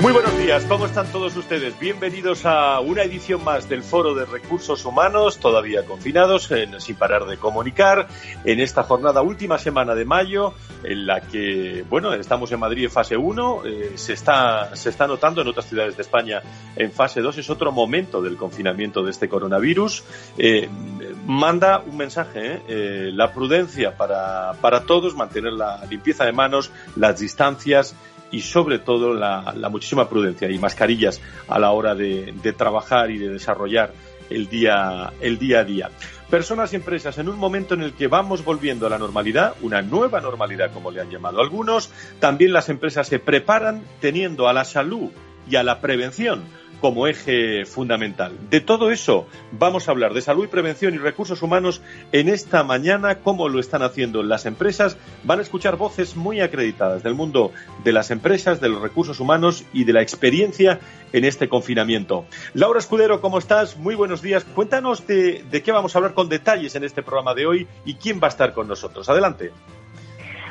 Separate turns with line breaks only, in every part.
Muy buenos días, ¿cómo están todos ustedes? Bienvenidos a una edición más del Foro de Recursos Humanos, todavía confinados, sin parar de comunicar, en esta jornada última semana de mayo, en la que, bueno, estamos en Madrid en fase 1, eh, se, está, se está notando en otras ciudades de España en fase 2, es otro momento del confinamiento de este coronavirus. Eh, manda un mensaje, eh, la prudencia para, para todos, mantener la limpieza de manos, las distancias, y sobre todo la, muchísima prudencia y mascarillas a la hora de, trabajar y de desarrollar el día, el día a día. Personas y empresas en un momento en el que vamos volviendo a la normalidad, una nueva normalidad como le han llamado algunos, también las empresas se preparan teniendo a la salud y a la prevención como eje fundamental. De todo eso vamos a hablar, de salud y prevención y recursos humanos en esta mañana, cómo lo están haciendo las empresas. Van a escuchar voces muy acreditadas del mundo de las empresas, de los recursos humanos y de la experiencia en este confinamiento. Laura Escudero, ¿cómo estás? Muy buenos días. Cuéntanos de, de qué vamos a hablar con detalles en este programa de hoy y quién va a estar con nosotros. Adelante.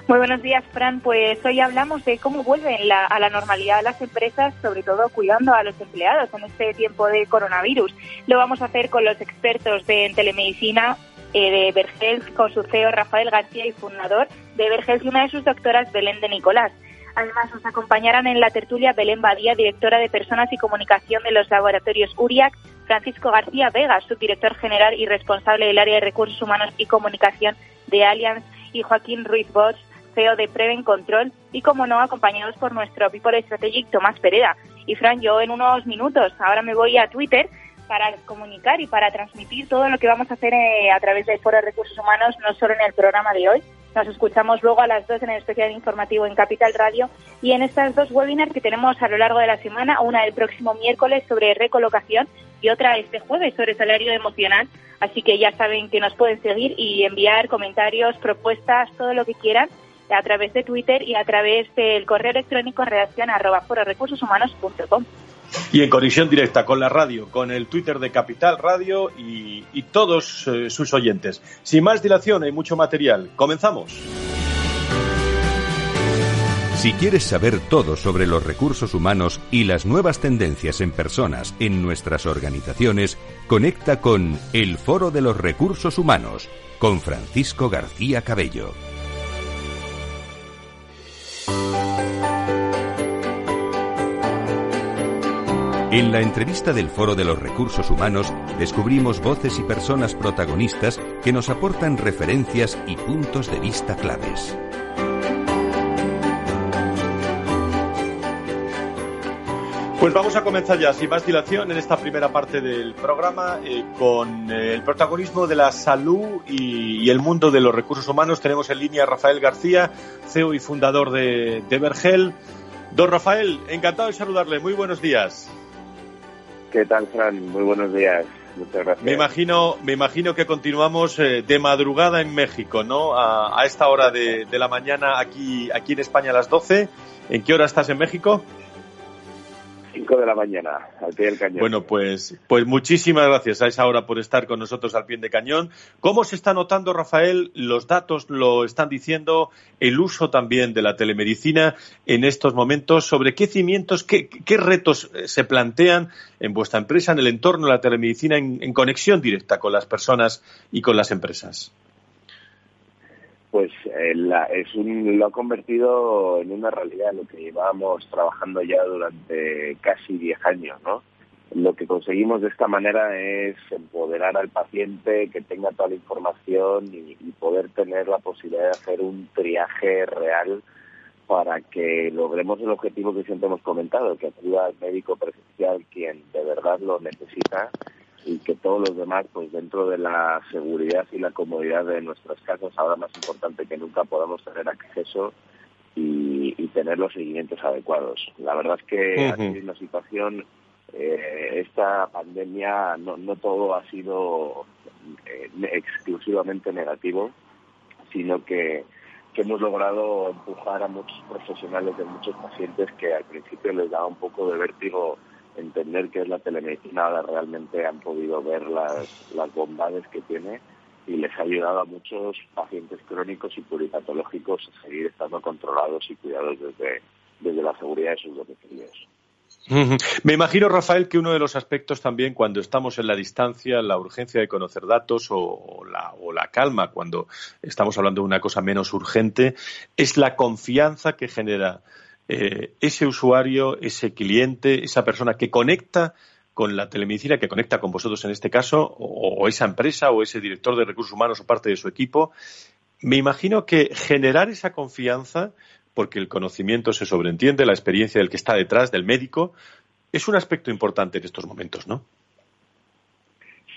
Muy buenos días, Fran. Pues hoy hablamos de cómo vuelven a la normalidad las empresas, sobre todo cuidando a los empleados en este tiempo de coronavirus. Lo vamos a hacer con los expertos de telemedicina eh, de Vergels, con su CEO Rafael García y fundador de Vergels y una de sus doctoras, Belén de Nicolás. Además, nos acompañarán en la tertulia Belén Badía, directora de Personas y Comunicación de los laboratorios URIAC, Francisco García Vega, subdirector general y responsable del área de recursos humanos y comunicación de Allianz, y Joaquín Ruiz Bosch, CEO de Preven Control y, como no, acompañados por nuestro People Strategic Tomás Pereda. Y Fran, yo en unos minutos, ahora me voy a Twitter para comunicar y para transmitir todo lo que vamos a hacer eh, a través del Foro de Recursos Humanos, no solo en el programa de hoy. Nos escuchamos luego a las dos en el especial informativo en Capital Radio y en estas dos webinars que tenemos a lo largo de la semana, una el próximo miércoles sobre recolocación y otra este jueves sobre salario emocional. Así que ya saben que nos pueden seguir y enviar comentarios, propuestas, todo lo que quieran a través de Twitter y a través del correo electrónico redacción arroba fororecursoshumanos.com.
Y en conexión directa con la radio, con el Twitter de Capital Radio y, todos eh, sus oyentes. Sin más dilación, hay mucho material. Comenzamos.
Si quieres saber todo sobre los recursos humanos y las nuevas tendencias en personas en nuestras organizaciones, conecta con El Foro de los Recursos Humanos con Francisco García Cabello. En la entrevista del Foro de los Recursos Humanos descubrimos voces y personas protagonistas que nos aportan referencias y puntos de vista claves.
Pues vamos a comenzar ya, sin más dilación, en esta primera parte del programa eh, con eh, el protagonismo de la salud y, el mundo de los recursos humanos. Tenemos en línea a Rafael García, CEO y fundador de, de Vergel. Don Rafael, encantado de saludarle. Muy buenos días.
¿Qué Fran? Muy buenos días. Muchas gracias.
Me imagino, me imagino que continuamos eh, de madrugada en México, ¿no? A, esta hora de, de, la mañana aquí, aquí en España a las 12. ¿En qué hora estás en México?
De la mañana, al pie del cañón.
Bueno, pues, pues muchísimas gracias a esa hora por estar con nosotros al pie de cañón. ¿Cómo se está notando, Rafael? Los datos lo están diciendo, el uso también de la telemedicina en estos momentos. ¿Sobre qué cimientos, qué, retos eh, se plantean en vuestra empresa, en el entorno de la telemedicina, en conexión directa con las personas y con las empresas?
Pues eh, es un, lo ha convertido en una realidad lo que llevábamos trabajando ya durante casi 10 años, ¿no? Lo que conseguimos de esta manera es empoderar al paciente, que tenga toda la información y, poder tener la posibilidad de hacer un triaje real para que logremos el objetivo que siempre hemos comentado, que acuda al médico presencial quien de verdad lo necesita y que todos los demás, pues dentro de la seguridad y la comodidad de nuestras casas, ahora más importante que nunca podamos tener acceso y, tener los seguimientos adecuados. La verdad es que ha sido una situación, eh, esta pandemia no, no todo ha sido eh, exclusivamente negativo, sino que, que hemos logrado empujar a muchos profesionales de muchos pacientes que al principio les daba un poco de vértigo entender qué es la telemedicina, ahora realmente han podido ver las, las bondades que tiene y les ha ayudado a muchos pacientes crónicos y pluripatológicos a seguir estando controlados y cuidados desde, desde la seguridad de sus domicilios.
Me imagino, Rafael, que uno de los aspectos también cuando estamos en la distancia, la urgencia de conocer datos o, la, o la, calma cuando estamos hablando de una cosa menos urgente, es la confianza que genera eh, ese usuario, ese cliente, esa persona que conecta con la telemedicina, que conecta con vosotros en este caso, o, esa empresa o ese director de recursos humanos o parte de su equipo. Me imagino que generar esa confianza, porque el conocimiento se sobreentiende, la experiencia del que está detrás, del médico, es un aspecto importante en estos momentos, ¿no?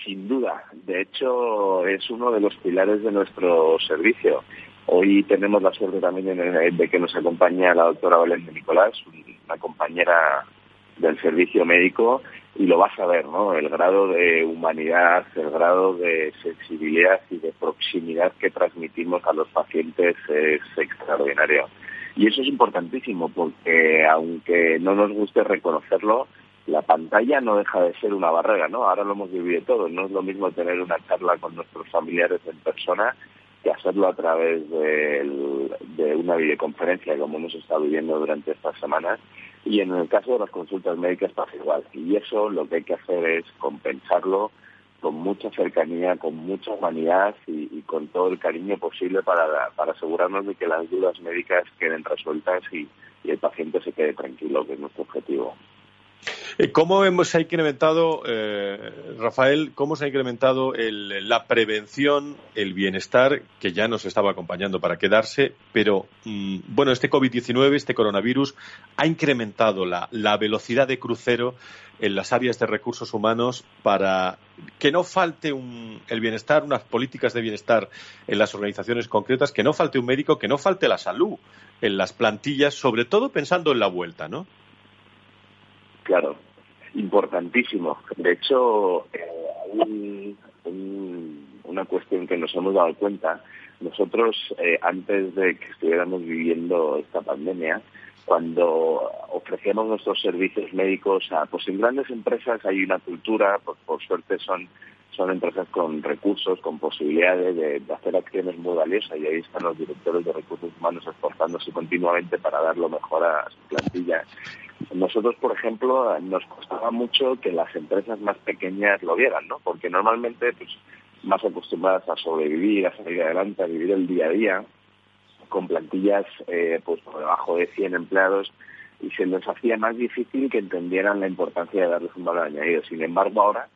Sin duda. De hecho, es uno de los pilares de nuestro servicio. Hoy tenemos la suerte también de que nos acompaña la doctora Valencia Nicolás, una compañera del servicio médico, y lo vas a ver, ¿no? El grado de humanidad, el grado de sensibilidad y de proximidad que transmitimos a los pacientes es extraordinario. Y eso es importantísimo porque, aunque no nos guste reconocerlo, la pantalla no deja de ser una barrera, ¿no? Ahora lo hemos vivido todo. No es lo mismo tener una charla con nuestros familiares en persona que hacerlo a través de, una videoconferencia como hemos estado viviendo durante estas semanas y en el caso de las consultas médicas pasa igual y eso lo que hay que hacer es compensarlo con mucha cercanía, con mucha humanidad y, con todo el cariño posible para, para, asegurarnos de que las dudas médicas queden resueltas y el paciente se quede tranquilo, que es nuestro objetivo.
Eh, ¿Cómo hemos incrementado, eh, Rafael, cómo se ha incrementado la prevención, el bienestar, que ya nos estaba acompañando para quedarse, pero mm, bueno, este COVID-19, este coronavirus, ha incrementado la, velocidad de crucero en las áreas de recursos humanos para que no falte el bienestar, unas políticas de bienestar en las organizaciones concretas, que no falte un médico, que no falte la salud en las plantillas, sobre todo pensando en la vuelta, ¿no?
Claro, importantísimo. De hecho, eh, una cuestión que nos hemos dado cuenta, nosotros eh, antes de que estuviéramos viviendo esta pandemia, cuando ofrecíamos nuestros servicios médicos a, pues en grandes empresas hay una cultura, pues por suerte son son empresas con recursos, con posibilidades de, hacer acciones muy valiosas y ahí están los directores de recursos humanos esforzándose continuamente para dar lo mejor a su plantilla. Nosotros, por ejemplo, nos costaba mucho que las empresas más pequeñas lo vieran, ¿no? Porque normalmente, pues, más acostumbradas a sobrevivir, a salir adelante, a vivir el día a día, con plantillas, eh, pues, por debajo de 100 empleados, y se les hacía más difícil que entendieran la importancia de darles un valor añadido. Sin embargo, ahora,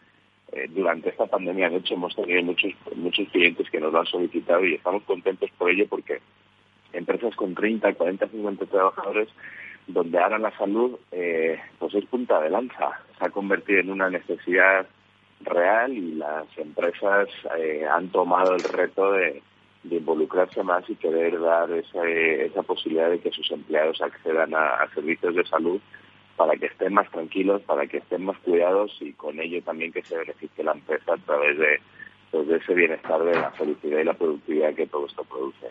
eh, durante esta pandemia, de hecho, hemos tenido muchos, muchos clientes que nos lo han solicitado y estamos contentos por ello porque empresas con 30, 40, 50 trabajadores donde ahora la salud eh, pues es punta de lanza, se ha convertido en una necesidad real y las empresas eh, han tomado el reto de, involucrarse más y querer dar esa, esa posibilidad de que sus empleados accedan a, servicios de salud para que estén más tranquilos, para que estén más cuidados y con ello también que se beneficie la empresa a través de, pues, de ese bienestar, de la felicidad y la productividad que todo esto produce.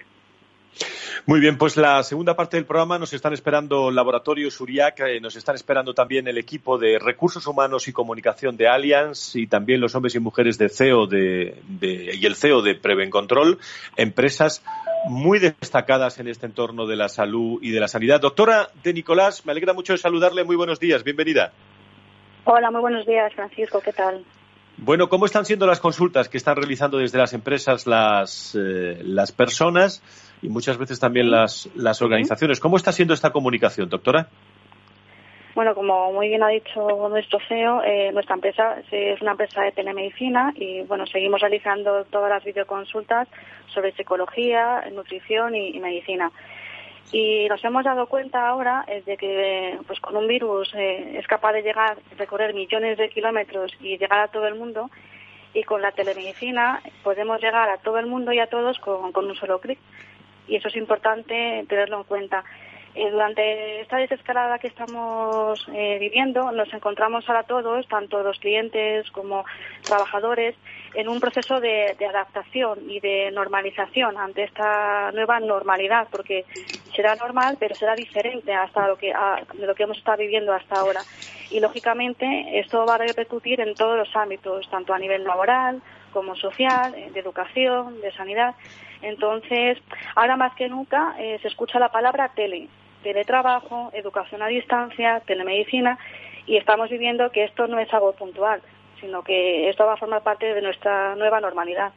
Muy bien, pues la segunda parte del programa nos están esperando Laboratorios Uriac, eh, nos están esperando también el equipo de Recursos Humanos y Comunicación de Allianz y también los hombres y mujeres de CEO de, y el CEO de Prevencontrol, empresas muy destacadas en este entorno de la salud y de la sanidad. Doctora de Nicolás, me alegra mucho saludarle. Muy buenos días, bienvenida.
Hola, muy buenos días, Francisco. ¿Qué tal?
Bueno, ¿cómo están siendo las consultas que están realizando desde las empresas las, eh, las personas y muchas veces también las, las organizaciones? ¿Cómo está siendo esta comunicación, doctora?
Bueno, como muy bien ha dicho nuestro CEO, eh, nuestra empresa es una empresa de telemedicina y bueno, seguimos realizando todas las videoconsultas sobre psicología, nutrición y medicina. Y nos hemos dado cuenta ahora de que pues con un virus eh, es capaz de llegar, recorrer millones de kilómetros y llegar a todo el mundo. Y con la telemedicina podemos llegar a todo el mundo y a todos con, con un solo clic. Y eso es importante tenerlo en cuenta. Eh, durante esta desescalada que estamos eh, viviendo, nos encontramos ahora todos, tanto los clientes como trabajadores, en un proceso de, adaptación y de normalización ante esta nueva normalidad, porque será normal, pero será diferente hasta lo que, de lo que hemos estado viviendo hasta ahora. Y lógicamente esto va a repercutir en todos los ámbitos, tanto a nivel laboral como social, eh, de educación, de sanidad. Entonces, ahora más que nunca se escucha la palabra tele teletrabajo, educación a distancia, telemedicina y estamos viviendo que esto no es algo puntual, sino que esto va a formar parte de nuestra nueva normalidad.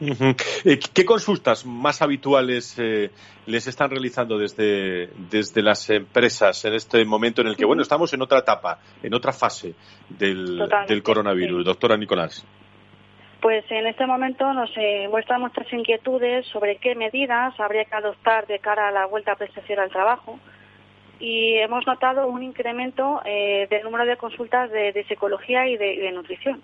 Eh, ¿Qué consultas más habituales eh, les están realizando desde, desde las empresas en este momento en el que, bueno, estamos en otra etapa, en otra fase del, del coronavirus? Doctora Nicolás.
Pues en este momento nos eh, muestran nuestras inquietudes sobre qué medidas habría que adoptar de cara a la vuelta presencial al trabajo y hemos notado un incremento eh, del número de consultas de, psicología y de, nutrición.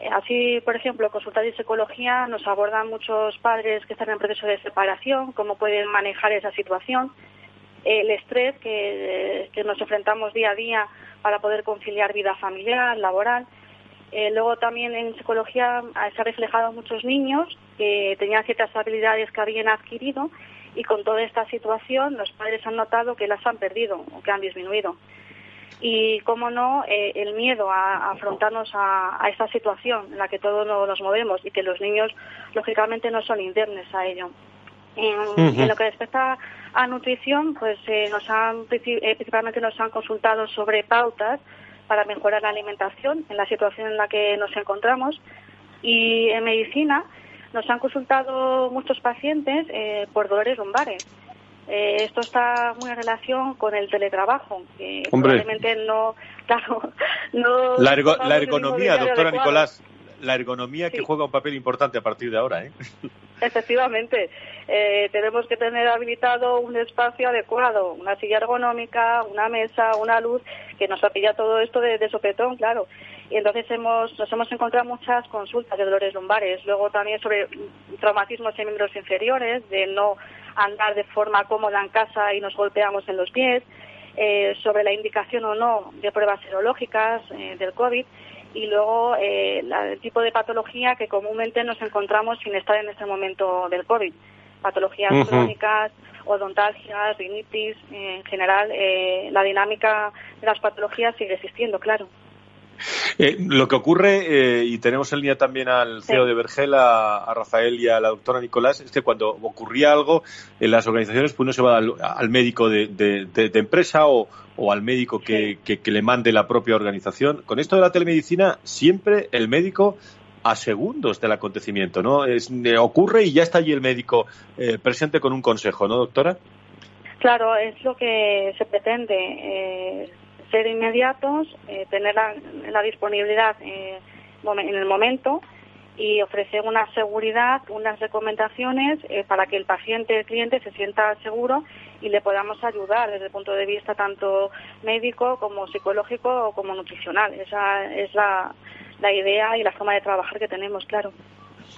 Eh, así, por ejemplo, consultas de psicología nos abordan muchos padres que están en proceso de separación, cómo pueden manejar esa situación, el estrés que nos enfrentamos día a día para poder conciliar vida familiar, laboral eh, luego también en psicología se ha reflejado muchos niños que tenían ciertas habilidades que habían adquirido y con toda esta situación los padres han notado que las han perdido o que han disminuido. Y, cómo no, eh, el miedo a, afrontarnos a, esta situación en la que todos nos movemos y que los niños, lógicamente, no son internes a ello. En, lo que respecta a nutrición, pues eh, nos han, principalmente nos han consultado sobre pautas para mejorar la alimentación en la situación en la que nos encontramos. Y en medicina nos han consultado muchos pacientes eh, por dolores lumbares. Eh, esto está muy en relación con el teletrabajo, que probablemente no, claro, no.
La, ergonomía, doctora Nicolás, la ergonomía que juega un papel importante a partir de ahora, ¿eh?
Efectivamente, eh, tenemos que tener habilitado un espacio adecuado, una silla ergonómica, una mesa, una luz, que nos apilla todo esto de, sopetón, claro. Y entonces hemos, nos hemos encontrado muchas consultas de dolores lumbares, luego también sobre traumatismos en miembros inferiores, de no andar de forma cómoda en casa y nos golpeamos en los pies, eh, sobre la indicación o no de pruebas serológicas eh, del COVID y luego eh, el tipo de patología que comúnmente nos encontramos sin estar en este momento del COVID. Patologías crónicas, odontalgias, rinitis, en general eh, la dinámica de las patologías sigue existiendo, claro.
Eh, lo que ocurre, eh, y tenemos en línea también al CEO de Vergel, a, Rafael y a la doctora Nicolás, es que cuando ocurría algo en las organizaciones, pues uno se va al, médico de, empresa o, al médico que, le mande la propia organización. Con esto de la telemedicina, siempre el médico a segundos del acontecimiento, ¿no? Es, eh, ocurre y ya está allí el médico presente con un consejo, ¿no, doctora?
Claro, es lo que se pretende ser inmediatos, eh, tener la, disponibilidad eh, en el momento y ofrecer una seguridad, unas recomendaciones eh, para que el paciente, el cliente se sienta seguro y le podamos ayudar desde el punto de vista tanto médico como psicológico o como nutricional. Esa es la idea y la forma de trabajar que tenemos, claro.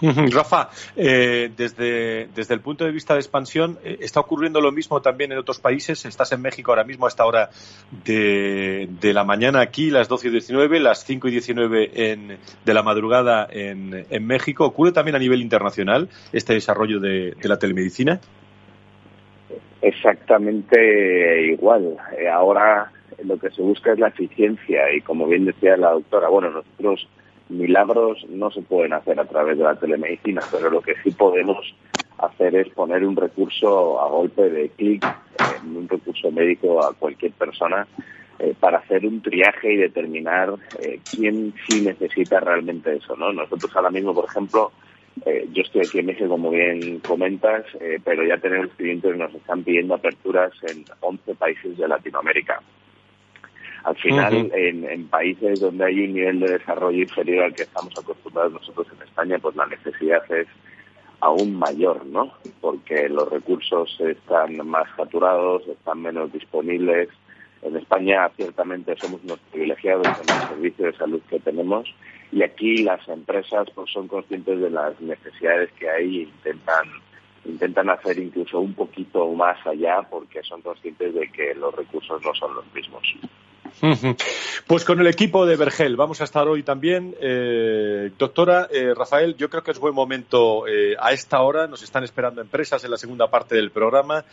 Rafa, eh, desde, desde el punto de vista de expansión, eh, ¿está ocurriendo lo mismo también en otros países? Estás en México ahora mismo a esta hora de, de la mañana aquí, las 12 y 19, las 5 y 19 en, de la madrugada en, México. ¿Ocurre también a nivel internacional este desarrollo de, de la telemedicina?
Exactamente igual. Eh, ahora lo que se busca es la eficiencia y, como bien decía la doctora, bueno, nosotros milagros no se pueden hacer a través de la telemedicina, pero lo que sí podemos hacer es poner un recurso a golpe de clic, un recurso médico a cualquier persona eh, para hacer un triaje y determinar eh, quién sí necesita realmente eso, ¿no? Nosotros ahora mismo, por ejemplo, eh, yo estoy aquí en México, como bien comentas, pero ya tenemos clientes que nos están pidiendo aperturas en 11 países de Latinoamérica. Al final, en, países donde hay un nivel de desarrollo inferior al que estamos acostumbrados nosotros en España, pues la necesidad es aún mayor, ¿no? Porque los recursos están más saturados, están menos disponibles. En España ciertamente somos unos privilegiados en el servicio de salud que tenemos y aquí las empresas pues son conscientes de las necesidades que hay e intentan intentan hacer incluso un poquito más allá porque son conscientes de que los recursos no son los mismos.
Pues con el equipo de Vergel vamos a estar hoy también. Eh, doctora eh, Rafael, yo creo que es buen momento eh, a esta hora, nos están esperando empresas en la segunda parte del programa,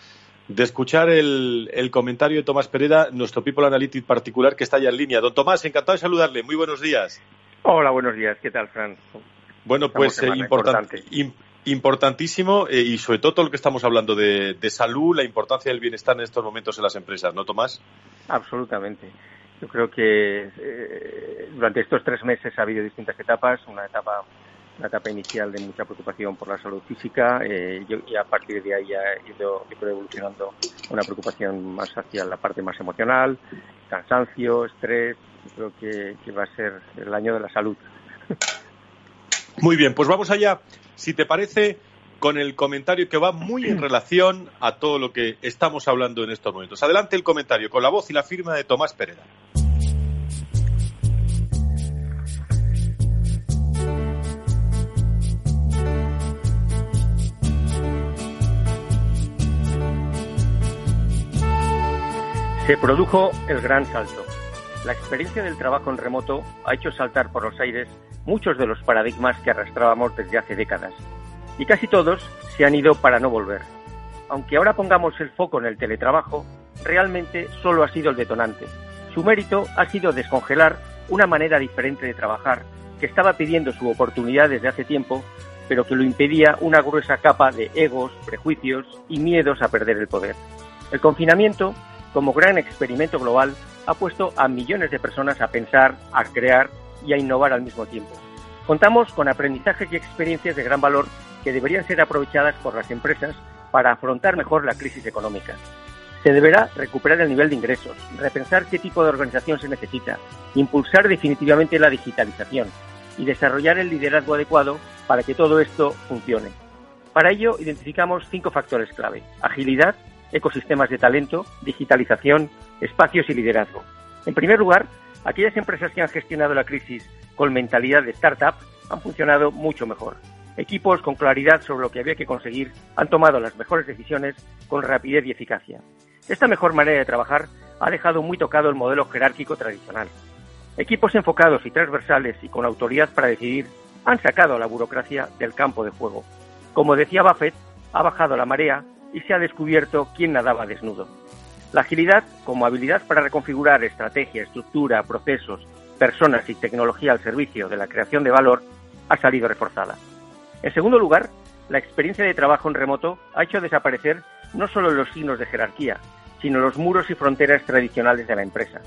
de escuchar el, comentario de Tomás Pereda, nuestro People Analytics particular que está ya en línea. Don Tomás, encantado de saludarle. Muy buenos días.
Hola, buenos días. ¿Qué tal, Fran?
Bueno, pues importante, importantísimo y sobre todo todo lo que estamos hablando de, de salud, la importancia del bienestar en estos momentos en las empresas, ¿no, Tomás?
Absolutamente. Yo creo que eh, durante estos tres meses ha habido distintas etapas. Una etapa, una etapa inicial de mucha preocupación por la salud física eh, y a partir de ahí ha ido, evolucionando una preocupación más hacia la parte más emocional, cansancio, estrés. Yo creo que va a ser el año de la salud.
Muy bien, pues vamos allá. Si te parece, con el comentario que va muy en relación a todo lo que estamos hablando en estos momentos. Adelante el comentario con la voz y la firma de Tomás Pereda.
Se produjo el gran salto. La experiencia del trabajo en remoto ha hecho saltar por los aires muchos de los paradigmas que arrastrábamos desde hace décadas y casi todos se han ido para no volver. Aunque ahora pongamos el foco en el teletrabajo, realmente solo ha sido el detonante. Su mérito ha sido descongelar una manera diferente de trabajar que estaba pidiendo su oportunidad desde hace tiempo, pero que lo impedía una gruesa capa de egos, prejuicios y miedos a perder el poder. El confinamiento, como gran experimento global, ha puesto a millones de personas a pensar, a crear y a innovar al mismo tiempo. Contamos con aprendizajes y experiencias de gran valor que deberían ser aprovechadas por las empresas para afrontar mejor la crisis económica. Se deberá recuperar el nivel de ingresos, repensar qué tipo de organización se necesita, impulsar definitivamente la digitalización y desarrollar el liderazgo adecuado para que todo esto funcione. Para ello identificamos cinco factores clave. Agilidad, ecosistemas de talento, digitalización, espacios y liderazgo. En primer lugar, aquellas empresas que han gestionado la crisis con mentalidad de startup han funcionado mucho mejor. Equipos con claridad sobre lo que había que conseguir han tomado las mejores decisiones con rapidez y eficacia. Esta mejor manera de trabajar ha dejado muy tocado el modelo jerárquico tradicional. Equipos enfocados y transversales y con autoridad para decidir han sacado a la burocracia del campo de juego. Como decía Buffett, ha bajado la marea y se ha descubierto quién nadaba desnudo. La agilidad, como habilidad para reconfigurar estrategia, estructura, procesos, personas y tecnología al servicio de la creación de valor, ha salido reforzada. En segundo lugar, la experiencia de trabajo en remoto ha hecho desaparecer no solo los signos de jerarquía, sino los muros y fronteras tradicionales de la empresa.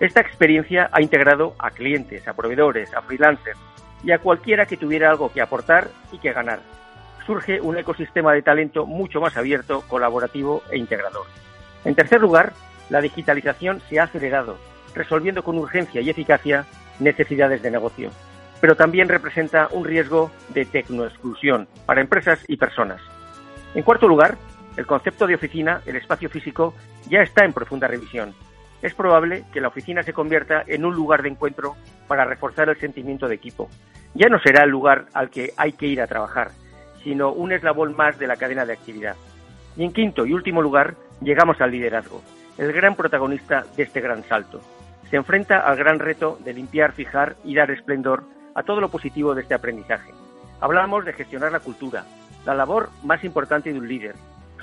Esta experiencia ha integrado a clientes, a proveedores, a freelancers y a cualquiera que tuviera algo que aportar y que ganar. Surge un ecosistema de talento mucho más abierto, colaborativo e integrador. En tercer lugar, la digitalización se ha acelerado, resolviendo con urgencia y eficacia necesidades de negocio pero también representa un riesgo de tecnoexclusión para empresas y personas. En cuarto lugar, el concepto de oficina, el espacio físico, ya está en profunda revisión. Es probable que la oficina se convierta en un lugar de encuentro para reforzar el sentimiento de equipo. Ya no será el lugar al que hay que ir a trabajar, sino un eslabón más de la cadena de actividad. Y en quinto y último lugar, llegamos al liderazgo, el gran protagonista de este gran salto. Se enfrenta al gran reto de limpiar, fijar y dar esplendor a todo lo positivo de este aprendizaje. Hablamos de gestionar la cultura, la labor más importante de un líder.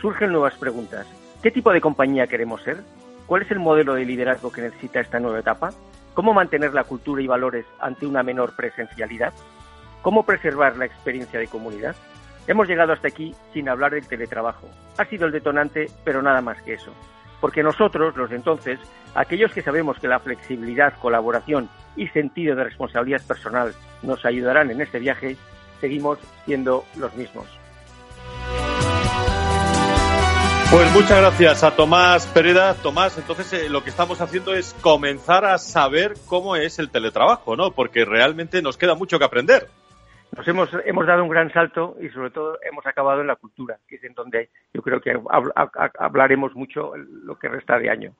Surgen nuevas preguntas. ¿Qué tipo de compañía queremos ser? ¿Cuál es el modelo de liderazgo que necesita esta nueva etapa? ¿Cómo mantener la cultura y valores ante una menor presencialidad? ¿Cómo preservar la experiencia de comunidad? Hemos llegado hasta aquí sin hablar del teletrabajo. Ha sido el detonante, pero nada más que eso. Porque nosotros, los entonces, aquellos que sabemos que la flexibilidad, colaboración y sentido de responsabilidad personal nos ayudarán en este viaje, seguimos siendo los mismos.
Pues muchas gracias a Tomás Pereda. Tomás, entonces eh, lo que estamos haciendo es comenzar a saber cómo es el teletrabajo, ¿no? Porque realmente nos queda mucho que aprender.
Nos hemos, hemos dado un gran salto y sobre todo hemos acabado en la cultura, que es en donde yo creo que hablaremos mucho lo que resta de año.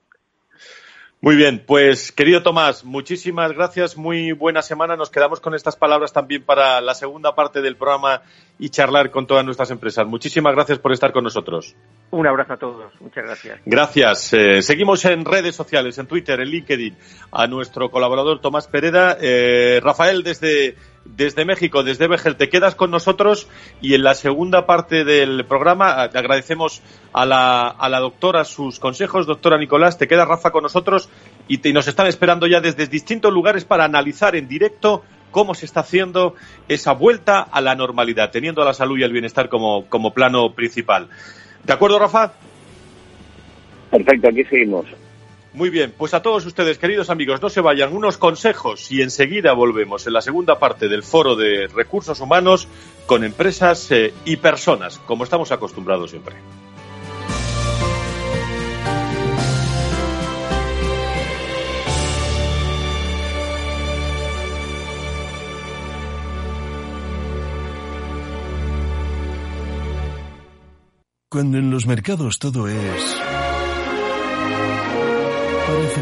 Muy bien, pues querido Tomás, muchísimas gracias, muy buena semana. Nos quedamos con estas palabras también para la segunda parte del programa y charlar con todas nuestras empresas. Muchísimas gracias por estar con nosotros.
Un abrazo a todos, muchas gracias.
Gracias. Eh, seguimos en redes sociales, en Twitter, en LinkedIn, a nuestro colaborador Tomás Pereda. Eh, Rafael, desde desde México, desde Bejel, te quedas con nosotros y en la segunda parte del programa te agradecemos a la, a la doctora sus consejos. Doctora Nicolás, te queda Rafa con nosotros y, nos están esperando ya desde distintos lugares para analizar en directo cómo se está haciendo esa vuelta a la normalidad, teniendo la salud y el bienestar como, como plano principal. ¿De acuerdo, Rafa?
Perfecto, aquí seguimos.
Muy bien, pues a todos ustedes, queridos amigos, no se vayan, unos consejos y enseguida volvemos en la segunda parte del foro de recursos humanos con empresas eh, y personas, como estamos acostumbrados siempre.
Cuando en los mercados todo es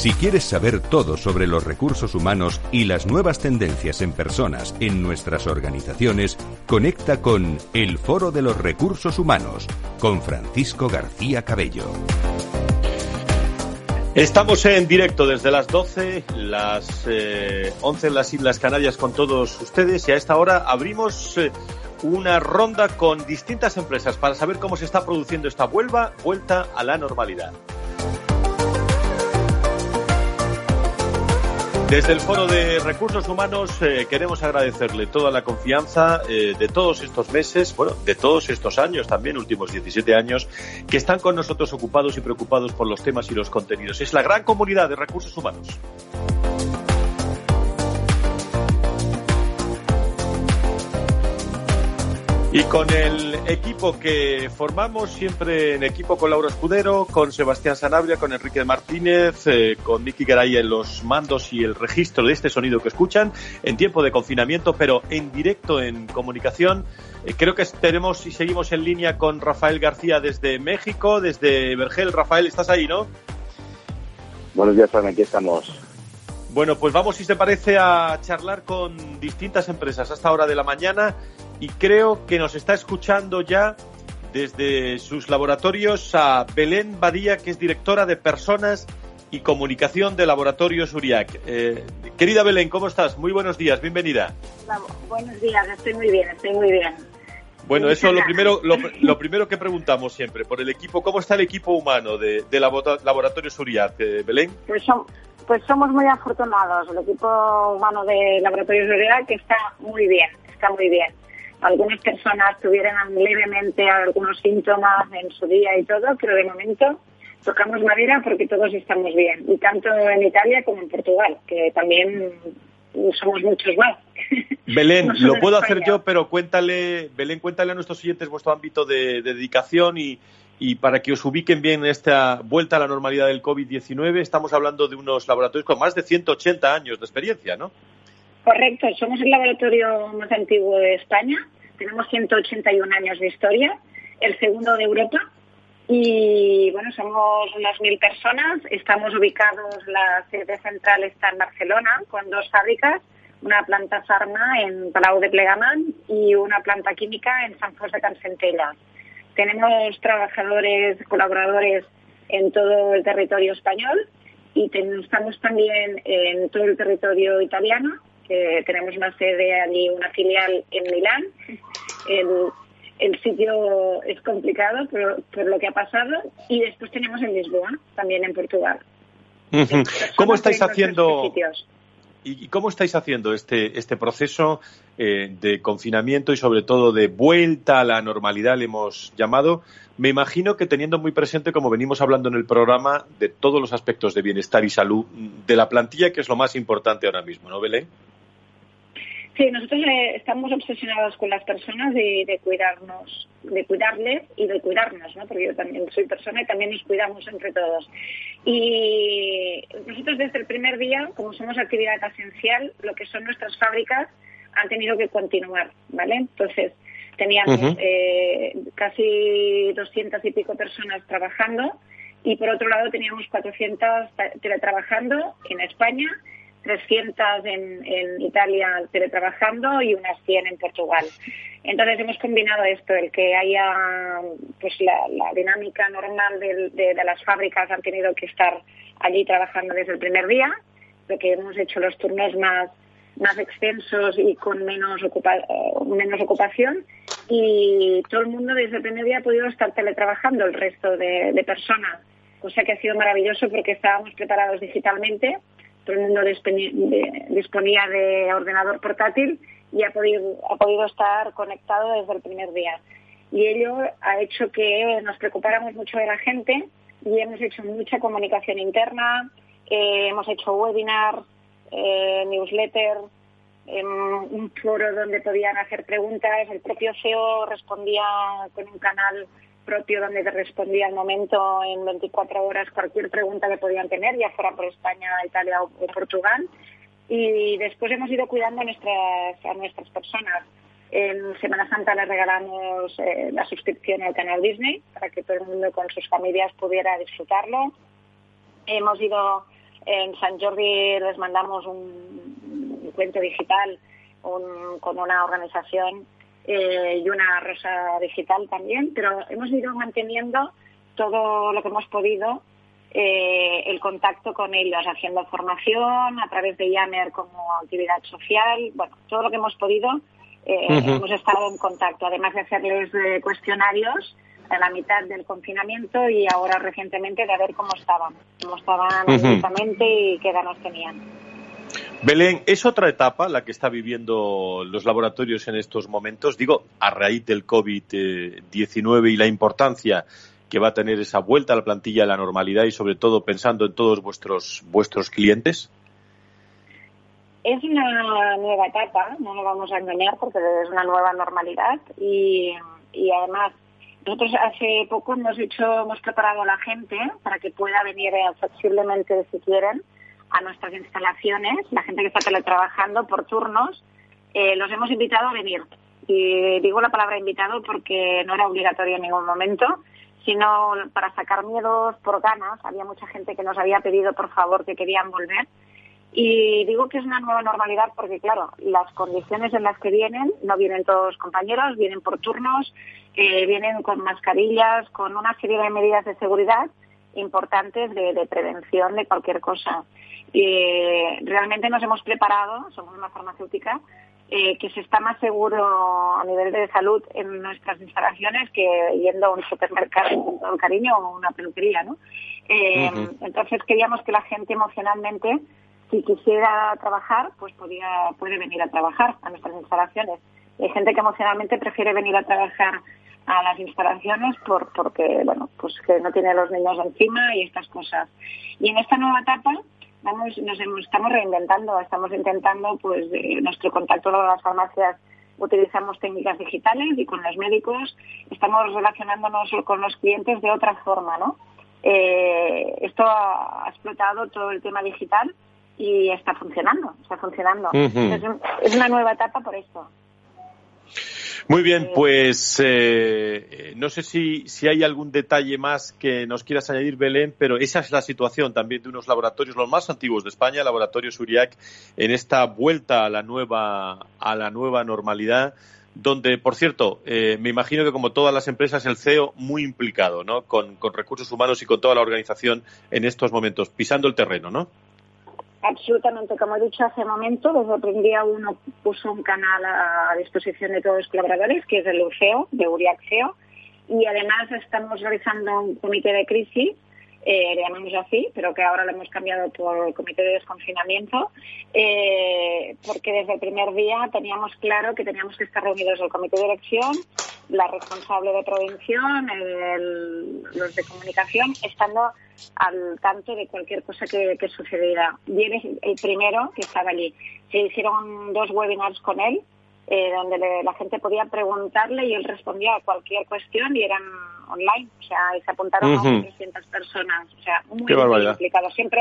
Si quieres saber todo sobre los recursos humanos y las nuevas tendencias en personas en nuestras organizaciones, conecta con El Foro de los Recursos Humanos con Francisco García Cabello.
Estamos en directo desde las 12, las 11 eh, en las Islas Canarias con todos ustedes y a esta hora abrimos eh, una ronda con distintas empresas para saber cómo se está produciendo esta vuelta, vuelta a la normalidad. Desde el Foro de Recursos Humanos eh, queremos agradecerle toda la confianza eh, de todos estos meses, bueno, de todos estos años también, últimos 17 años, que están con nosotros ocupados y preocupados por los temas y los contenidos. Es la gran comunidad de recursos humanos. Y con el equipo que formamos, siempre en equipo con Laura Escudero, con Sebastián Sanabria, con Enrique Martínez, eh, con Miki Garay en los mandos y el registro de este sonido que escuchan, en tiempo de confinamiento, pero en directo en comunicación. Eh, creo que tenemos y seguimos en línea con Rafael García desde México, desde Vergel. Rafael, ¿estás ahí, no?
Buenos días, Juan, aquí estamos.
Bueno, pues vamos, si te parece, a charlar con distintas empresas hasta hora de la mañana y creo que nos está escuchando ya desde sus laboratorios a Belén Badía, que es directora de Personas y Comunicación de Laboratorios Uriac. Eh, querida Belén, ¿cómo estás? Muy buenos días, bienvenida.
buenos días, estoy muy bien, estoy muy bien.
Bueno, eso lo primero, lo, primero que preguntamos siempre, por el equipo, ¿cómo está el equipo humano de, de Laboratorios Uriac, eh, Belén?
Pues, pues somos muy afortunados, el equipo humano de Laboratorios Uriac está muy bien, está muy bien algunas personas tuvieran levemente algunos síntomas en su día y todo, pero de momento tocamos madera porque todos estamos bien, y tanto en Italia como en Portugal, que también somos muchos más.
Belén, lo puedo hacer yo, pero cuéntale, Belén, cuéntale a nuestros siguientes vuestro ámbito de, dedicación y, y, para que os ubiquen bien en esta vuelta a la normalidad del COVID-19. Estamos hablando de unos laboratorios con más de 180 años de experiencia, ¿no?
Correcto, somos el laboratorio más antiguo de España, tenemos 181 años de historia, el segundo de Europa. Y bueno, somos unas mil personas, estamos ubicados, la sede central está en Barcelona con dos fábricas, una planta farma en Palau de Plegamán y una planta química en San José de Cancentella. Tenemos trabajadores, colaboradores en todo el territorio español y estamos también en todo el territorio italiano, que tenemos una sede allí, una filial en Milán. El, el sitio es complicado por, por, lo que ha pasado y después tenemos en Lisboa, también en Portugal.
¿Cómo estáis haciendo? ¿Y cómo estáis haciendo este, este proceso eh, de confinamiento y sobre todo de vuelta a la normalidad, le hemos llamado? Me imagino que teniendo muy presente, como venimos hablando en el programa, de todos los aspectos de bienestar y salud de la plantilla, que es lo más importante ahora mismo, ¿no, Belén?
Sí, nosotros eh, estamos obsesionados con las personas de, de, cuidarnos, de cuidarles y de cuidarnos, ¿no? Porque yo también soy persona y también nos cuidamos entre todos. Y nosotros desde el primer día, como somos actividad esencial, lo que son nuestras fábricas han tenido que continuar, ¿vale? Entonces, teníamos eh, casi 200 y pico personas trabajando y por otro lado teníamos 400 teletrabajando en España 300 en, Italia teletrabajando y unas 100 en Portugal. Entonces hemos combinado esto, el que haya pues la, dinámica normal de, las fábricas han tenido que estar allí trabajando desde el primer día, lo que hemos hecho los turnos más más extensos y con menos ocupa, menos ocupación y todo el mundo desde el primer día ha podido estar teletrabajando el resto de, de personas, cosa que ha sido maravilloso porque estábamos preparados digitalmente mundo disponía de ordenador portátil y ha podido, estar conectado desde el primer día. Y ello ha hecho que nos preocupáramos mucho de la gente y hemos hecho mucha comunicación interna, eh, hemos hecho webinar, eh, newsletter, eh, un foro donde podían hacer preguntas. El propio CEO respondía con un canal propio donde respondía al momento en 24 horas cualquier pregunta que podían tener, ya fuera por España, Italia o, Portugal. Y después hemos ido cuidando a nuestras, a nuestras personas. En Semana Santa les regalamos eh, la suscripción al canal Disney para que todo el mundo con sus familias pudiera disfrutarlo. Hemos ido en San Jordi, les mandamos un, cuento digital con una organización eh, y una rosa digital también, pero hemos ido manteniendo todo lo que hemos podido eh, el contacto con ellos, haciendo formación a través de Yammer como actividad social, bueno, todo lo que hemos podido eh, hemos estado en contacto, además de hacerles eh, cuestionarios a la mitad del confinamiento y ahora recientemente de ver cómo estaban, cómo estaban uh y qué ganas tenían.
Belén, ¿es otra etapa la que está viviendo los laboratorios en estos momentos? Digo, a raíz del COVID-19 y la importancia que va a tener esa vuelta a la plantilla a la normalidad y sobre todo pensando en todos vuestros vuestros clientes.
Es una nueva etapa, no nos vamos a engañar porque es una nueva normalidad y, y además nosotros hace poco hemos hecho, hemos preparado a la gente para que pueda venir flexiblemente si quieren a nuestras instalaciones, la gente que está teletrabajando por turnos, eh, los hemos invitado a venir. Y digo la palabra invitado porque no era obligatorio en ningún momento, sino para sacar miedos por ganas. Había mucha gente que nos había pedido, por favor, que querían volver. Y digo que es una nueva normalidad porque, claro, las condiciones en las que vienen, no vienen todos compañeros, vienen por turnos, eh, vienen con mascarillas, con una serie de medidas de seguridad importantes de, de prevención de cualquier cosa. Eh, realmente nos hemos preparado, somos una farmacéutica, eh, que se está más seguro a nivel de salud en nuestras instalaciones que yendo a un supermercado con cariño o una peluquería, ¿no? Eh, uh -huh. Entonces queríamos que la gente emocionalmente, si quisiera trabajar, pues podía, puede venir a trabajar a nuestras instalaciones. Hay gente que emocionalmente prefiere venir a trabajar a las instalaciones por, porque, bueno, pues que no tiene a los niños encima y estas cosas. Y en esta nueva etapa, vamos, nos estamos reinventando, estamos intentando, pues, de nuestro contacto con las farmacias utilizamos técnicas digitales y con los médicos estamos relacionándonos con los clientes de otra forma, ¿no? Eh, esto ha, explotado todo el tema digital y está funcionando, está funcionando. Uh -huh. es, es, una nueva etapa por esto.
Muy bien, pues eh, no sé si, si hay algún detalle más que nos quieras añadir, Belén, pero esa es la situación también de unos laboratorios, los más antiguos de España, Laboratorios Uriac, en esta vuelta a la nueva, a la nueva normalidad donde, por cierto, eh, me imagino que como todas las empresas, el CEO muy implicado, ¿no? Con, con, recursos humanos y con toda la organización en estos momentos, pisando el terreno, ¿no?
Absolutamente, como he dicho hace un momento, desde el día uno puso un canal a disposición de todos los colaboradores, que es el UCEO, de URIAC CEO, y además estamos realizando un comité de crisis eh, le llamamos así, pero que ahora lo hemos cambiado por comité de desconfinamiento, eh, porque desde el primer día teníamos claro que teníamos que estar reunidos el comité de elección, la responsable de prevención, los de comunicación, estando al tanto de cualquier cosa que, sucediera. Y él el primero que estaba allí. Se hicieron dos webinars con él, eh, donde la gente podía preguntarle y él respondía a cualquier cuestión y eran online, o sea, se apuntaron a 300 personas, o sea, muy, implicado. Siempre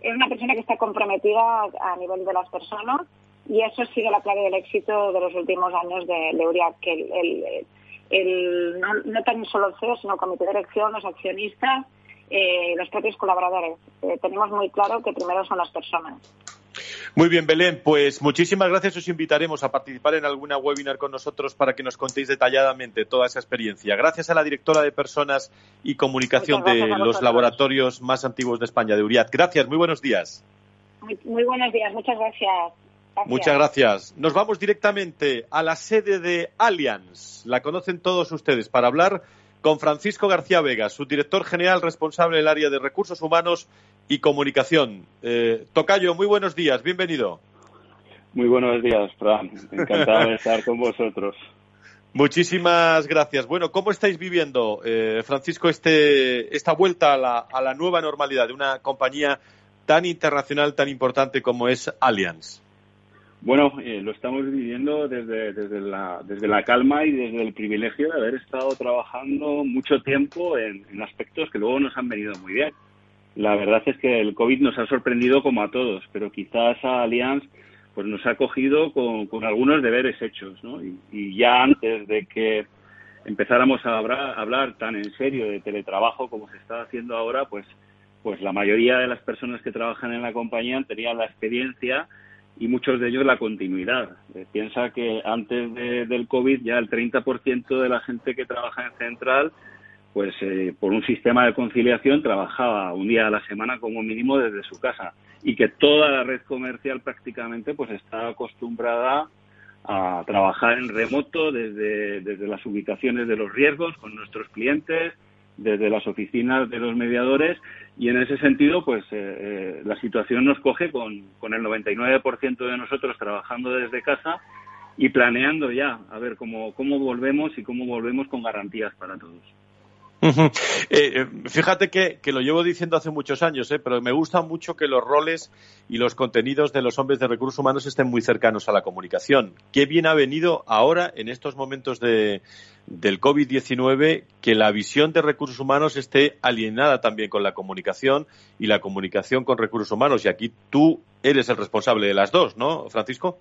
es una persona que está comprometida a nivel de las personas y eso ha sido la clave del éxito de los últimos años de, de que el, el, no, no, tan solo el CEO, sino el comité de dirección, los accionistas, eh, los propios colaboradores. Eh, tenemos muy claro que primero son las personas.
Muy bien, Belén, pues muchísimas gracias. Os invitaremos a participar en alguna webinar con nosotros para que nos contéis detalladamente toda esa experiencia. Gracias a la directora de Personas y Comunicación de los laboratorios más antiguos de España, de Uriat. Gracias, muy buenos días.
Muy, buenos días, muchas gracias.
Muchas gracias. Nos vamos directamente a la sede de Allianz. La conocen todos ustedes para hablar con Francisco García Vega, su director general responsable del área de recursos humanos y comunicación. Eh, Tocayo, muy buenos días, bienvenido.
Muy buenos días, Fran. Encantado de estar con vosotros.
Muchísimas gracias. Bueno, ¿cómo estáis viviendo, eh, Francisco, este, esta vuelta a la, a la nueva normalidad de una compañía tan internacional, tan importante como es Allianz?
Bueno, eh, lo estamos viviendo desde, desde, la, desde la calma y desde el privilegio de haber estado trabajando mucho tiempo en, en aspectos que luego nos han venido muy bien la verdad es que el COVID nos ha sorprendido como a todos, pero quizás a Allianz pues nos ha cogido con, con algunos deberes hechos, ¿no? Y, ya antes de que empezáramos a hablar, hablar, tan en serio de teletrabajo como se está haciendo ahora, pues, pues la mayoría de las personas que trabajan en la compañía tenían la experiencia y muchos de ellos la continuidad. Eh, piensa que antes del COVID ya el 30% de la gente que trabaja en Central pues eh, por un sistema de conciliación trabajaba un día a la semana como mínimo desde su casa y que toda la red comercial prácticamente pues está acostumbrada a trabajar en remoto desde, desde las ubicaciones de los riesgos con nuestros clientes, desde las oficinas de los mediadores y en ese sentido pues eh, eh, la situación nos coge con, con el 99% de nosotros trabajando desde casa y planeando ya a ver cómo, cómo volvemos y cómo volvemos con garantías para todos.
Eh, eh, fíjate que, lo llevo diciendo hace muchos años, eh, pero me gusta mucho que los roles y los contenidos de los hombres de recursos humanos estén muy cercanos a la comunicación. Qué bien ha venido ahora, en estos momentos de, del COVID-19, que la visión de recursos humanos esté alienada también con la comunicación y la comunicación con recursos humanos. Y aquí tú eres el responsable de las dos, ¿no, Francisco?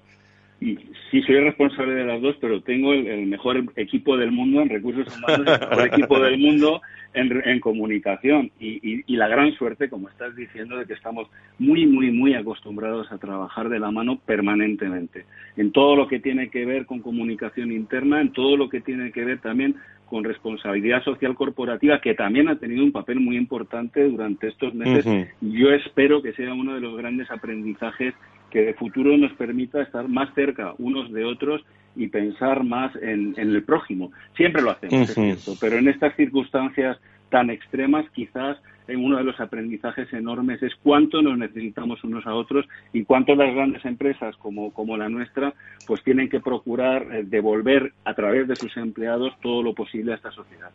Sí soy responsable de las dos, pero tengo el, mejor equipo del mundo en recursos humanos, el mejor equipo del mundo en, comunicación y, la gran suerte, como estás diciendo, de que estamos muy, muy, muy acostumbrados a trabajar de la mano permanentemente en todo lo que tiene que ver con comunicación interna, en todo lo que tiene que ver también con responsabilidad social corporativa, que también ha tenido un papel muy importante durante estos meses. Yo espero que sea uno de los grandes aprendizajes que de futuro nos permita estar más cerca unos de otros y pensar más en, el prójimo. Siempre lo hacemos, es cierto, pero en estas circunstancias tan extremas, quizás uno de los aprendizajes enormes es cuánto nos necesitamos unos a otros y cuánto las grandes empresas como, como la nuestra pues tienen que procurar eh, devolver a través de sus empleados todo lo posible a esta sociedad.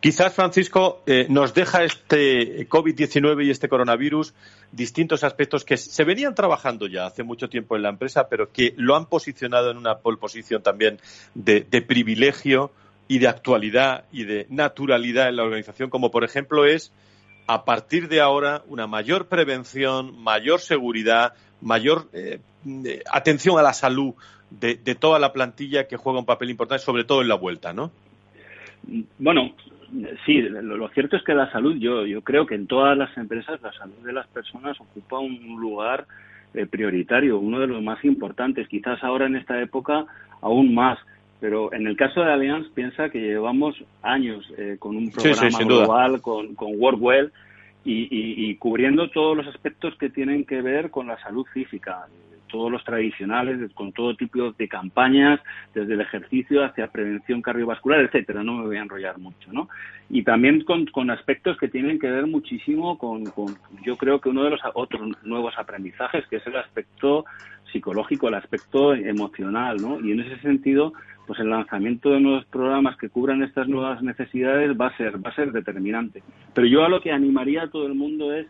Quizás, Francisco, eh, nos deja este COVID-19 y este coronavirus distintos aspectos que se venían trabajando ya hace mucho tiempo en la empresa, pero que lo han posicionado en una posición también de, privilegio y de actualidad y de naturalidad en la organización, como por ejemplo es a partir de ahora una mayor prevención, mayor seguridad, mayor eh, atención a la salud de, toda la plantilla que juega un papel importante, sobre todo en la vuelta, ¿no?
Bueno, sí, lo, cierto es que la salud, yo, yo creo que en todas las empresas la salud de las personas ocupa un lugar eh, prioritario, uno de los más importantes, quizás ahora en esta época aún más. Pero en el caso de Allianz, piensa que llevamos años eh, con un programa global, con, con WorkWell, y, cubriendo todos los aspectos que tienen que ver con la salud física, todos los tradicionales, con todo tipo de campañas, desde el ejercicio hacia prevención cardiovascular, etcétera. No me voy a enrollar mucho, ¿no? Y también con, aspectos que tienen que ver muchísimo con, con, yo creo que uno de los otros nuevos aprendizajes, que es el aspecto psicológico, el aspecto emocional, ¿no? Y en ese sentido, pues el lanzamiento de nuevos programas que cubran estas nuevas necesidades va a ser va a ser determinante. Pero yo a lo que animaría a todo el mundo es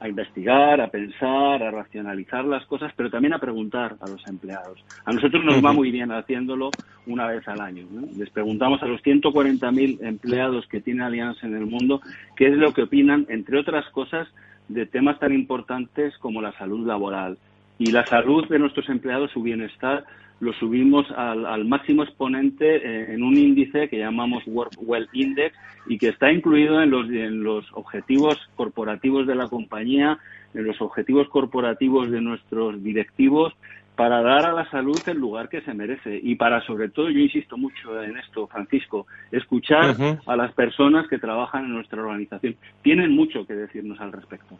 a investigar, a pensar, a racionalizar las cosas, pero también a preguntar a los empleados. A nosotros nos va muy bien haciéndolo una vez al año. Les preguntamos a los 140.000 empleados que tiene Alianza en el mundo qué es lo que opinan, entre otras cosas, de temas tan importantes como la salud laboral. Y la salud de nuestros empleados, su bienestar, lo subimos al, máximo exponente eh, en un índice que llamamos Work Well Index y que está incluido en los, en los objetivos corporativos de la compañía, en los objetivos corporativos de nuestros directivos para dar a la salud el lugar que se merece y para, sobre todo, yo insisto mucho en esto, Francisco, escuchar a las personas que trabajan en nuestra organización. Tienen mucho que decirnos al respecto.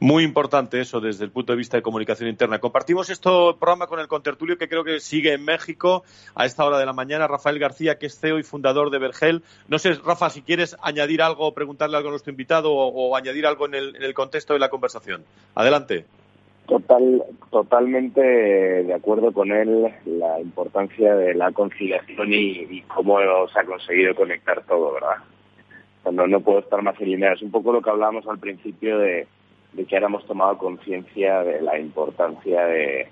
Muy importante eso desde el punto de vista de comunicación interna. Compartimos este programa con el contertulio que creo que sigue en México a esta hora de la mañana, Rafael García, que es CEO y fundador de Vergel. No sé, Rafa, si quieres añadir algo, preguntarle algo a nuestro invitado o, añadir algo en el, contexto de la conversación. Adelante.
Total, totalmente de acuerdo con él la importancia de la conciliación y, cómo se ha conseguido conectar todo, ¿verdad? Cuando no puedo estar más en línea. Es un poco lo que hablábamos al principio de de que ahora hemos tomado conciencia de la importancia de,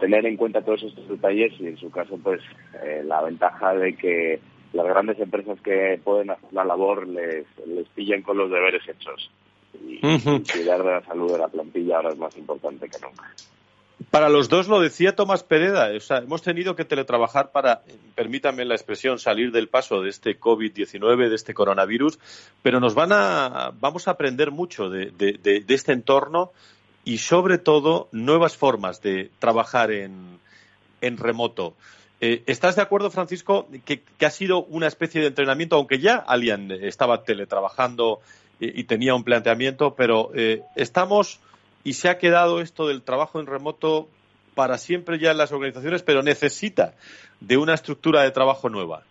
tener en cuenta todos estos detalles y en su caso pues eh, la ventaja de que las grandes empresas que pueden hacer la labor les, les pillen con los deberes hechos y, cuidar de la salud de la plantilla ahora es más importante que nunca.
Para los dos lo decía Tomás Pereda, o sea, hemos tenido que teletrabajar para, permítanme la expresión, salir del paso de este COVID-19, de este coronavirus, pero nos van a, vamos a aprender mucho de, este entorno y sobre todo nuevas formas de trabajar en, remoto. Eh, ¿Estás de acuerdo, Francisco, que, ha sido una especie de entrenamiento, aunque ya Alian estaba teletrabajando y, tenía un planteamiento, pero eh, estamos y se ha quedado esto del trabajo en remoto para siempre ya en las organizaciones, pero necesita de una estructura de trabajo nueva.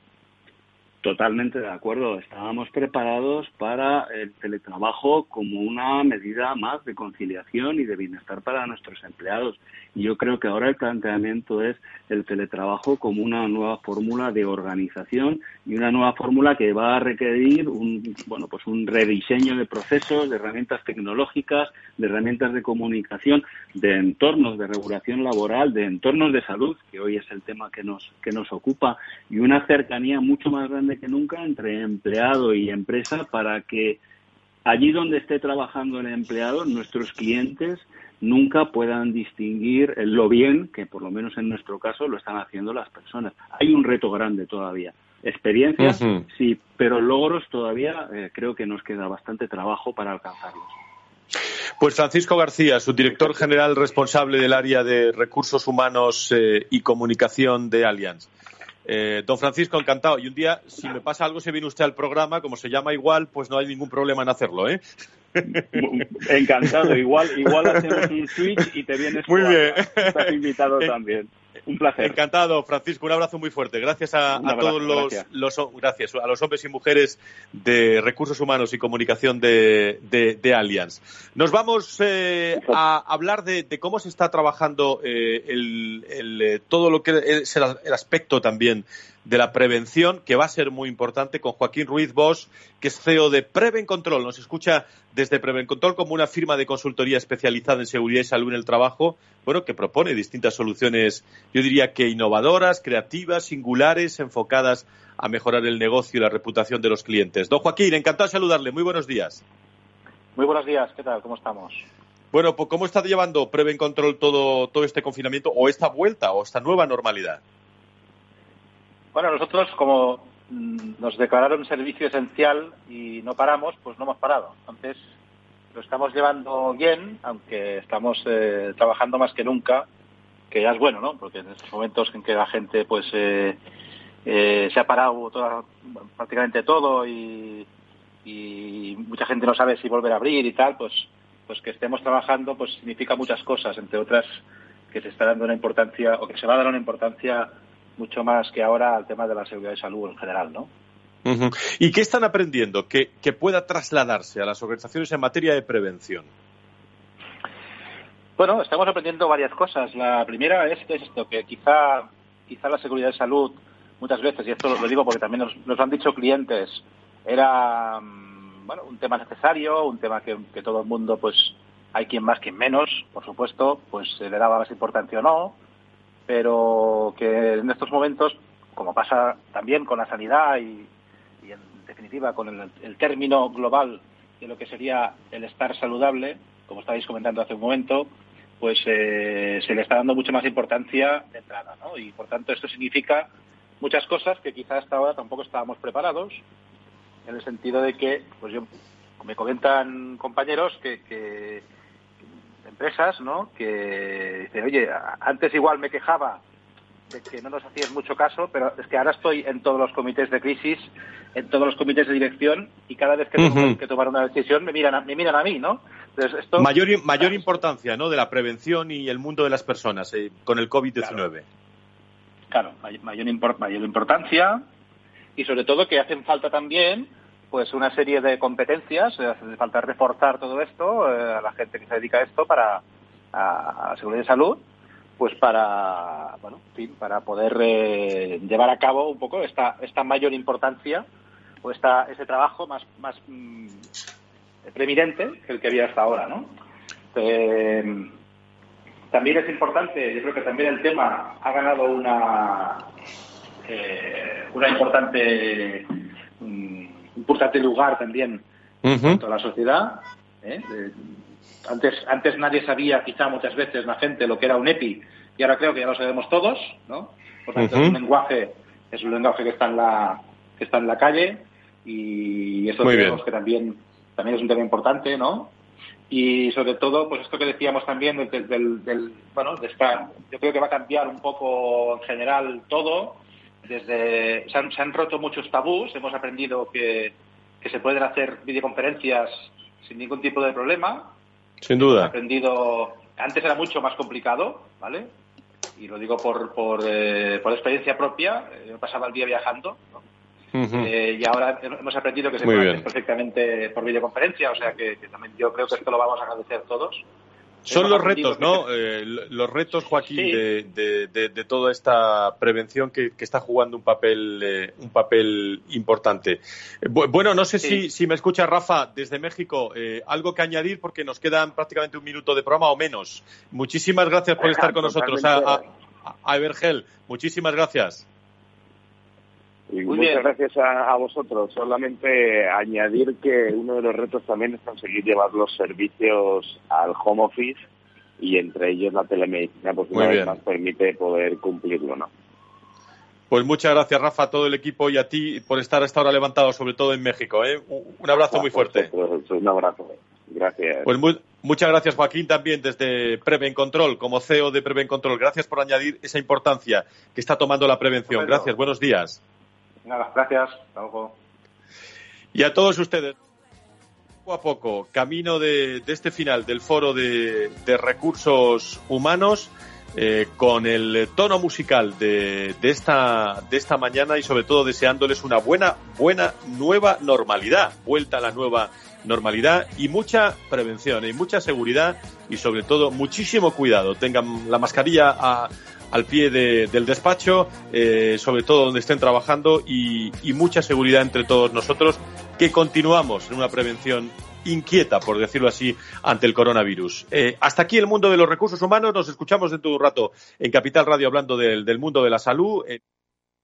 Totalmente de acuerdo. Estábamos preparados para el teletrabajo como una medida más de conciliación y de bienestar para nuestros empleados. Y yo creo que ahora el planteamiento es el teletrabajo como una nueva fórmula de organización y una nueva fórmula que va a requerir un, bueno, pues un rediseño de procesos, de herramientas tecnológicas, de herramientas de comunicación, de entornos de regulación laboral, de entornos de salud, que hoy es el tema que nos, que nos ocupa, y una cercanía mucho más grande que nunca entre empleado y empresa para que allí donde esté trabajando el empleado, nuestros clientes nunca puedan distinguir lo bien que, por lo menos en nuestro caso, lo están haciendo las personas. Hay un reto grande todavía. Experiencias, sí, pero logros todavía eh, creo que nos queda bastante trabajo para alcanzarlos.
Pues Francisco García, su director general responsable del área de recursos humanos eh, y comunicación de Allianz. Eh, don Francisco, encantado. Y un día, si me pasa algo, se viene usted al programa, como se llama igual, pues no hay ningún problema en hacerlo, ¿eh?
Encantado. Igual, igual hacemos un switch y te vienes.
Muy bien.
Estás invitado también. Un placer.
Encantado, Francisco. Un abrazo muy fuerte. Gracias a, todos los, gracias. a los hombres y mujeres de recursos humanos y comunicación de, de, Allianz. Nos vamos eh, a hablar de, cómo se está trabajando eh, el, eh, todo lo que es el aspecto también de la prevención, que va a ser muy importante, con Joaquín Ruiz Bosch, que es CEO de Preven Control. Nos escucha desde Preven Control como una firma de consultoría especializada en seguridad y salud en el trabajo, bueno, que propone distintas soluciones, yo diría que innovadoras, creativas, singulares, enfocadas a mejorar el negocio y la reputación de los clientes. Don Joaquín, encantado de saludarle. Muy buenos días.
Muy buenos días. ¿Qué tal? ¿Cómo estamos?
Bueno, pues ¿cómo está llevando Preven Control todo, todo este confinamiento o esta vuelta o esta nueva normalidad?
Bueno, nosotros como mm, nos declararon servicio esencial y no paramos, pues no hemos parado. Entonces, lo estamos llevando bien, aunque estamos eh, trabajando más que nunca, que ya es bueno, ¿no? Porque en estos momentos en que la gente, pues, eh, eh, se ha parado prácticamente todo y, mucha gente no sabe si volver a abrir y tal, pues, pues que estemos trabajando, pues significa muchas cosas, entre otras que se está dando una importancia o que se va a dar una importancia mucho más que ahora al tema de la seguridad y salud en general, ¿no?
¿Y qué están aprendiendo que, pueda trasladarse a las organizaciones en materia de prevención?
Bueno, estamos aprendiendo varias cosas. La primera es, esto, que quizá, quizá la seguridad de salud muchas veces, y esto lo, digo porque también nos, lo han dicho clientes, era mm, bueno, un tema necesario, un tema que, todo el mundo, pues hay quien más, quien menos, por supuesto, pues le daba más importancia o no, pero que en estos momentos, como pasa también con la sanidad y, en definitiva con el, término global de lo que sería el estar saludable, como estáis comentando hace un momento, pues eh, se le está dando mucha más importancia de entrada, ¿no? Y por tanto esto significa muchas cosas que quizás hasta ahora tampoco estábamos preparados, en el sentido de que, pues yo me comentan compañeros que, que empresas, ¿no? Que dicen, oye, antes igual me quejaba de que no nos hacías mucho caso, pero es que ahora estoy en todos los comités de crisis, en todos los comités de dirección y cada vez que tengo que tomar una decisión me miran a, me miran a mí, ¿no?
esto... Mayor, mayor importancia, ¿no? De la prevención y el mundo de las personas eh, con el COVID-19.
Claro, mayor, mayor importancia y sobre todo que hacen falta también pues una serie de competencias, eh, hace falta reforzar todo esto eh, a la gente que se dedica a esto para seguridad de salud pues para bueno para poder eh, llevar a cabo un poco esta esta mayor importancia o esta ese trabajo más más mm, preeminente que el que había hasta ahora no eh, también es importante yo creo que también el tema ha ganado una una importante importante lugar también en toda la sociedad antes, antes nadie sabía, quizá muchas veces, la gente, lo que era un EPI, y ahora creo que ya lo sabemos todos, ¿no? Por tanto, es un lenguaje, es un lenguaje que está en la, que está en la calle, y eso creemos que también, también es un tema importante, ¿no? Y sobre todo, pues esto que decíamos también del, del, bueno, de esta, yo creo que va a cambiar un poco en general todo. Desde, se han, se han roto muchos tabús, hemos aprendido que, que se pueden hacer videoconferencias sin ningún tipo de problema,
sin duda.
aprendido. Antes era mucho más complicado, ¿vale? Y lo digo por, por, eh, por experiencia propia. Eh, yo pasaba el día viajando, eh, y ahora hemos aprendido que se puede hacer perfectamente por videoconferencia, o sea que, también yo creo que esto lo vamos a agradecer todos.
Son los retos, ¿no? Eh, los retos, Joaquín, de, de, toda esta prevención que, está jugando un papel, eh, un papel importante. Eh, bueno, no sé si, si, me escucha Rafa desde México. algo que añadir porque nos quedan prácticamente un minuto de programa o menos. Muchísimas gracias por estar con nosotros. A, a, Evergel, muchísimas gracias.
Muchas gracias a, vosotros. Solamente añadir que uno de los retos también es conseguir llevar los servicios al home office y entre ellos la telemedicina, pues una vez más permite poder cumplirlo, ¿no?
Pues muchas gracias, Rafa, a todo el equipo y a ti por estar hasta ahora levantado, sobre todo en México. ¿eh? Un abrazo muy fuerte.
un abrazo. Gracias.
Pues muchas gracias, Joaquín, también desde Preven Control, como CEO de Preven Control. Gracias por añadir esa importancia que está tomando la prevención. Gracias, buenos días.
Nada, gracias. Hasta luego.
Y a todos ustedes poco a poco, camino de, este final del foro de, recursos humanos, eh, con el tono musical de, esta, de esta mañana y sobre todo deseándoles una buena, buena nueva normalidad, vuelta a la nueva normalidad y mucha prevención y mucha seguridad y sobre todo muchísimo cuidado. Tengan la mascarilla a, al pie del despacho, eh, sobre todo donde estén trabajando y, mucha seguridad entre todos nosotros que continuamos en una prevención inquieta, por decirlo así, ante el coronavirus. Eh, hasta aquí el mundo de los recursos humanos. Nos escuchamos dentro de un rato en Capital Radio hablando del, mundo de la salud. Eh,